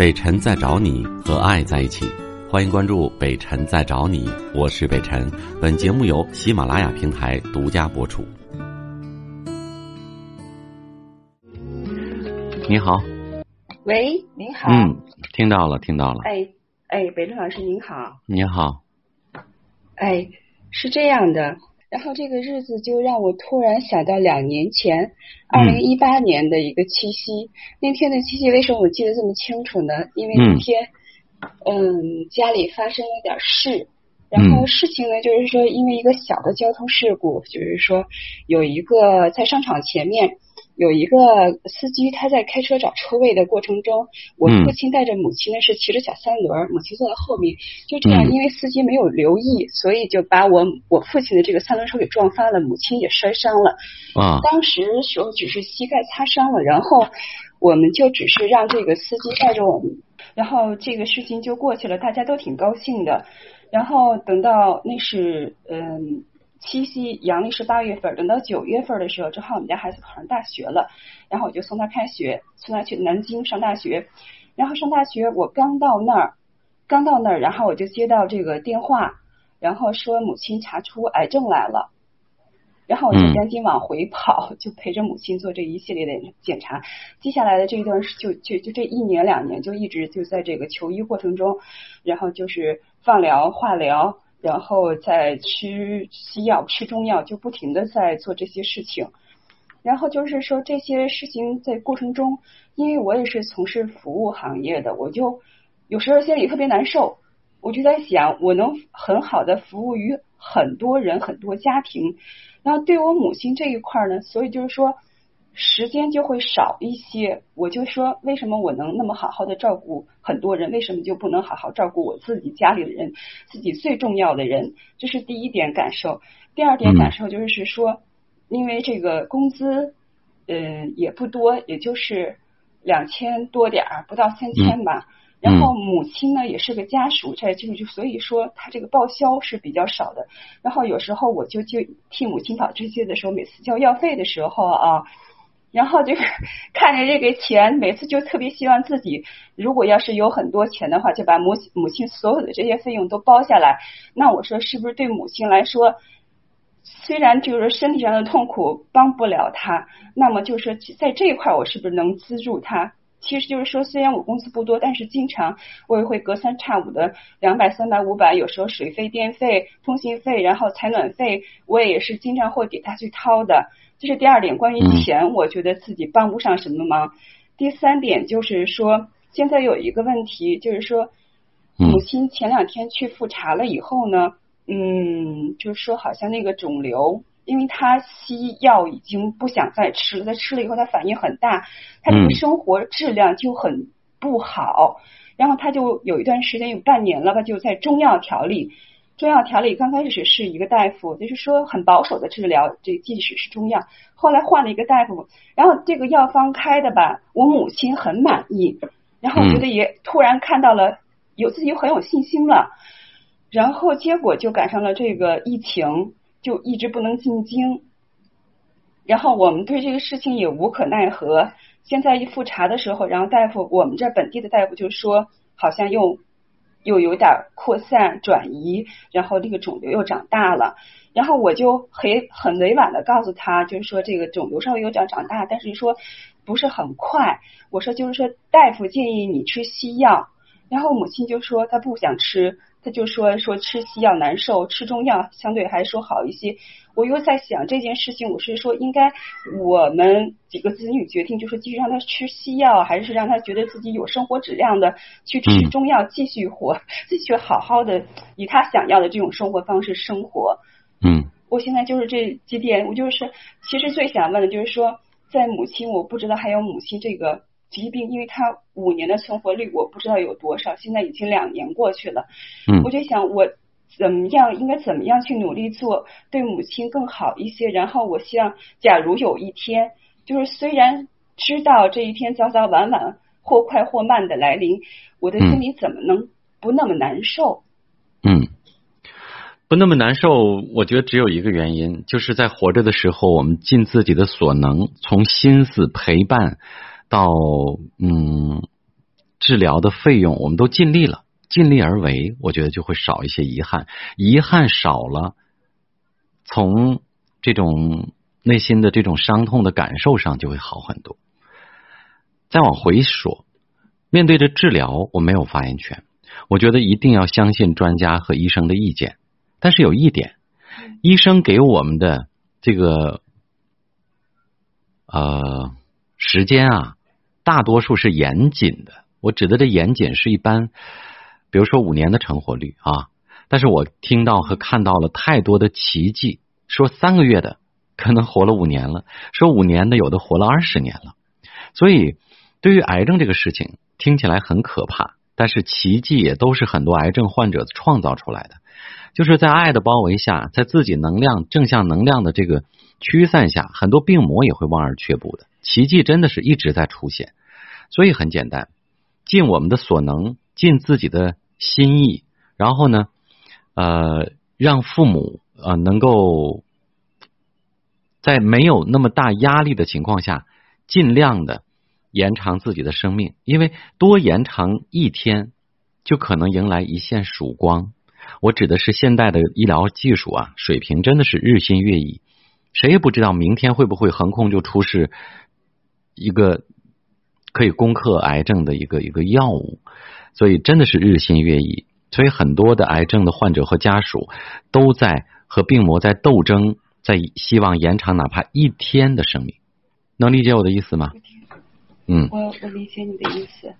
北辰在找你和爱在一起，欢迎关注北辰在找你，我是北辰。本节目由喜马拉雅平台独家播出。你好，喂，您好。嗯，听到了，听到了。哎哎，北辰老师您好。你好。哎，是这样的，然后这个日子就让我突然想到两年前，二零一八年的一个七夕。那天的七夕为什么我记得这么清楚呢？因为那天，嗯，家里发生了点事，然后事情呢就是说，因为一个小的交通事故，就是说有一个在商场前面。有一个司机，他在开车找车位的过程中，我父亲带着母亲呢是骑着小三轮，母亲坐在后面，就这样，因为司机没有留意，所以就把我我父亲的这个三轮车给撞翻了，母亲也摔伤了。啊，当时时候只是膝盖擦伤了，然后我们就只是让这个司机带着我们，然后这个事情就过去了，大家都挺高兴的。然后等到那是嗯。七夕阳历是八月份，等到九月份的时候，正好我们家孩子考上大学了，然后我就送他开学，送他去南京上大学。然后上大学，我刚到那儿，刚到那儿，然后我就接到这个电话，然后说母亲查出癌症来了，然后我就赶紧往回跑，就陪着母亲做这一系列的检查。接下来的这一段就就就这一年两年，就一直就在这个求医过程中，然后就是放疗、化疗。然后再吃西药、吃中药，就不停的在做这些事情。然后就是说这些事情在过程中，因为我也是从事服务行业的，我就有时候心里特别难受。我就在想，我能很好的服务于很多人、很多家庭。然后对我母亲这一块呢，所以就是说。时间就会少一些，我就说为什么我能那么好好的照顾很多人，为什么就不能好好照顾我自己家里的人，自己最重要的人？这是第一点感受。第二点感受就是说，因为这个工资，嗯，也不多，也就是两千多点儿，不到三千吧。然后母亲呢也是个家属，这就就所以说他这个报销是比较少的。然后有时候我就就替母亲跑这些的时候，每次交药费的时候啊。然后就是看着这个钱，每次就特别希望自己，如果要是有很多钱的话，就把母母亲所有的这些费用都包下来。那我说是不是对母亲来说，虽然就是身体上的痛苦帮不了她，那么就是说在这一块我是不是能资助她？其实就是说，虽然我工资不多，但是经常我也会隔三差五的两百、三百、五百，有时候水费、电费、通信费，然后采暖费，我也是经常会给他去掏的。这是第二点，关于钱，我觉得自己帮不上什么忙。第三点就是说，现在有一个问题，就是说，母亲前两天去复查了以后呢，嗯，就是说好像那个肿瘤，因为他西药已经不想再吃了，他吃了以后他反应很大，他这个生活质量就很不好，然后他就有一段时间有半年了吧，就在中药调理。中药调理刚开始是一个大夫，就是说很保守的治疗，这即使是中药。后来换了一个大夫，然后这个药方开的吧，我母亲很满意，然后觉得也突然看到了有自己很有信心了。然后结果就赶上了这个疫情，就一直不能进京。然后我们对这个事情也无可奈何。现在一复查的时候，然后大夫，我们这本地的大夫就说，好像又。又有点扩散转移，然后那个肿瘤又长大了，然后我就很很委婉的告诉他，就是说这个肿瘤稍微有点长大，但是说不是很快。我说就是说大夫建议你吃西药，然后母亲就说她不想吃。他就说说吃西药难受，吃中药相对还说好一些。我又在想这件事情，我是说应该我们几个子女决定，就是继续让他吃西药，还是让他觉得自己有生活质量的去吃中药，继续活，继续好好的以他想要的这种生活方式生活。嗯，我现在就是这几点，我就是其实最想问的就是说，在母亲，我不知道还有母亲这个。疾病，因为他五年的存活率我不知道有多少，现在已经两年过去了，嗯，我就想我怎么样应该怎么样去努力做对母亲更好一些，然后我希望假如有一天，就是虽然知道这一天早早晚晚或快或慢的来临，我的心里怎么能不那么难受？嗯，不那么难受，我觉得只有一个原因，就是在活着的时候，我们尽自己的所能，从心思陪伴。到嗯，治疗的费用，我们都尽力了，尽力而为，我觉得就会少一些遗憾，遗憾少了，从这种内心的这种伤痛的感受上就会好很多。再往回说，面对着治疗，我没有发言权，我觉得一定要相信专家和医生的意见。但是有一点，医生给我们的这个呃时间啊，大多数是严谨的。我指的这严谨是一般，比如说五年的成活率啊。但是我听到和看到了太多的奇迹，说三个月的可能活了五年了，说五年的有的活了二十年了。所以，对于癌症这个事情，听起来很可怕，但是奇迹也都是很多癌症患者创造出来的。就是在爱的包围下，在自己能量正向能量的这个驱散下，很多病魔也会望而却步的。奇迹真的是一直在出现，所以很简单。尽我们的所能，尽自己的心意，然后呢，呃，让父母呃能够在没有那么大压力的情况下，尽量的延长自己的生命，因为多延长一天，就可能迎来一线曙光。我指的是现代的医疗技术啊，水平真的是日新月异，谁也不知道明天会不会横空就出世一个。可以攻克癌症的一个一个药物，所以真的是日新月异。所以很多的癌症的患者和家属都在和病魔在斗争，在希望延长哪怕一天的生命。能理解我的意思吗？嗯，我我理解你的意思。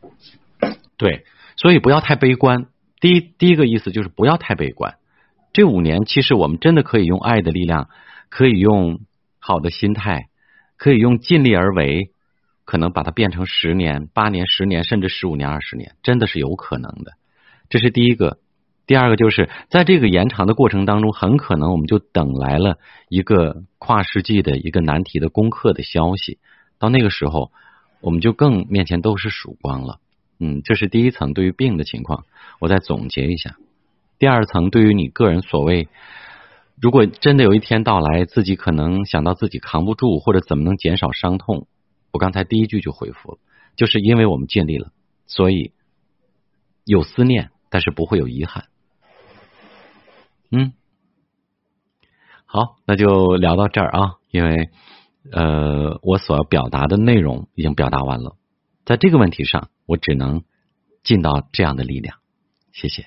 对，所以不要太悲观。第一，第一个意思就是不要太悲观。这五年其实我们真的可以用爱的力量，可以用好的心态，可以用尽力而为。可能把它变成十年、八年、十年，甚至十五年、二十年，真的是有可能的。这是第一个。第二个就是在这个延长的过程当中，很可能我们就等来了一个跨世纪的一个难题的攻克的消息。到那个时候，我们就更面前都是曙光了。嗯，这是第一层对于病的情况。我再总结一下。第二层对于你个人所谓，如果真的有一天到来，自己可能想到自己扛不住，或者怎么能减少伤痛。我刚才第一句就回复了，就是因为我们尽力了，所以有思念，但是不会有遗憾。嗯，好，那就聊到这儿啊，因为呃，我所要表达的内容已经表达完了，在这个问题上，我只能尽到这样的力量。谢谢。